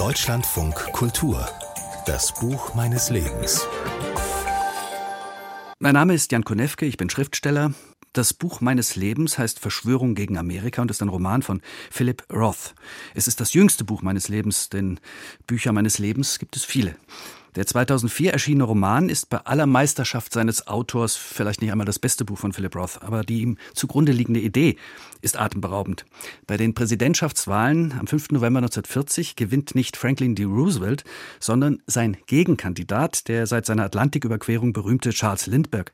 Deutschlandfunk Kultur. Das Buch meines Lebens. Mein Name ist Jan Konewke, ich bin Schriftsteller. Das Buch meines Lebens heißt Verschwörung gegen Amerika und ist ein Roman von Philip Roth. Es ist das jüngste Buch meines Lebens, denn Bücher meines Lebens gibt es viele. Der 2004 erschienene Roman ist bei aller Meisterschaft seines Autors vielleicht nicht einmal das beste Buch von Philip Roth, aber die ihm zugrunde liegende Idee ist atemberaubend. Bei den Präsidentschaftswahlen am 5. November 1940 gewinnt nicht Franklin D. Roosevelt, sondern sein Gegenkandidat, der seit seiner Atlantiküberquerung berühmte Charles Lindbergh.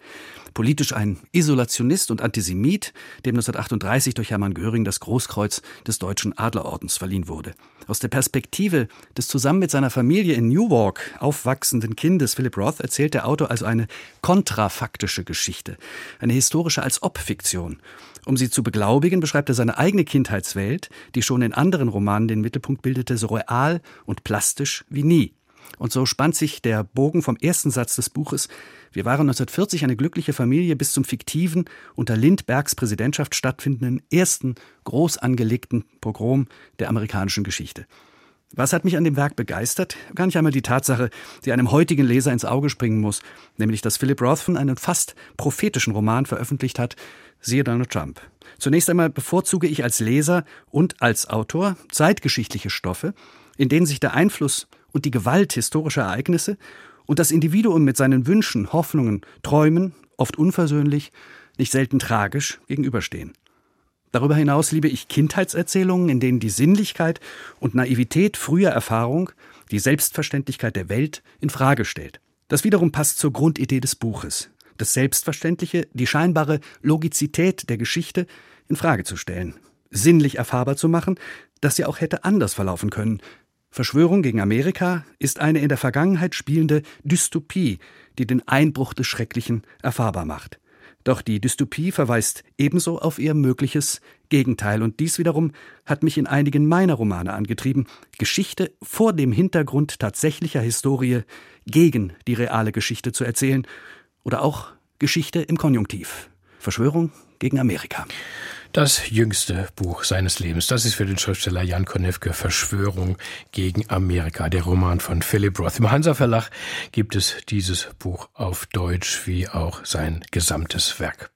Politisch ein Isolationist und Antisemit, dem 1938 durch Hermann Göring das Großkreuz des Deutschen Adlerordens verliehen wurde. Aus der Perspektive des zusammen mit seiner Familie in Newark aufwachsenden Kindes Philip Roth erzählt der Autor also eine kontrafaktische Geschichte, eine historische als Ob-Fiktion. Um sie zu beglaubigen, beschreibt er seine eigene Kindheitswelt, die schon in anderen Romanen den Mittelpunkt bildete, so real und plastisch wie nie. Und so spannt sich der Bogen vom ersten Satz des Buches. Wir waren 1940 eine glückliche Familie bis zum fiktiven, unter Lindbergs Präsidentschaft stattfindenden ersten groß angelegten Pogrom der amerikanischen Geschichte. Was hat mich an dem Werk begeistert? Gar nicht einmal die Tatsache, die einem heutigen Leser ins Auge springen muss, nämlich dass Philip Rothman einen fast prophetischen Roman veröffentlicht hat, siehe Donald Trump. Zunächst einmal bevorzuge ich als Leser und als Autor zeitgeschichtliche Stoffe, in denen sich der Einfluss und die Gewalt historischer Ereignisse und das Individuum mit seinen Wünschen, Hoffnungen, Träumen, oft unversöhnlich, nicht selten tragisch, gegenüberstehen. Darüber hinaus liebe ich Kindheitserzählungen, in denen die Sinnlichkeit und Naivität früher Erfahrung die Selbstverständlichkeit der Welt in Frage stellt. Das wiederum passt zur Grundidee des Buches, das Selbstverständliche, die scheinbare Logizität der Geschichte in Frage zu stellen, sinnlich erfahrbar zu machen, dass sie auch hätte anders verlaufen können, Verschwörung gegen Amerika ist eine in der Vergangenheit spielende Dystopie, die den Einbruch des Schrecklichen erfahrbar macht. Doch die Dystopie verweist ebenso auf ihr mögliches Gegenteil, und dies wiederum hat mich in einigen meiner Romane angetrieben, Geschichte vor dem Hintergrund tatsächlicher Historie gegen die reale Geschichte zu erzählen oder auch Geschichte im Konjunktiv. Verschwörung gegen Amerika. Das jüngste Buch seines Lebens, das ist für den Schriftsteller Jan Konewke Verschwörung gegen Amerika, der Roman von Philip Roth. Im Hansa Verlag gibt es dieses Buch auf Deutsch wie auch sein gesamtes Werk.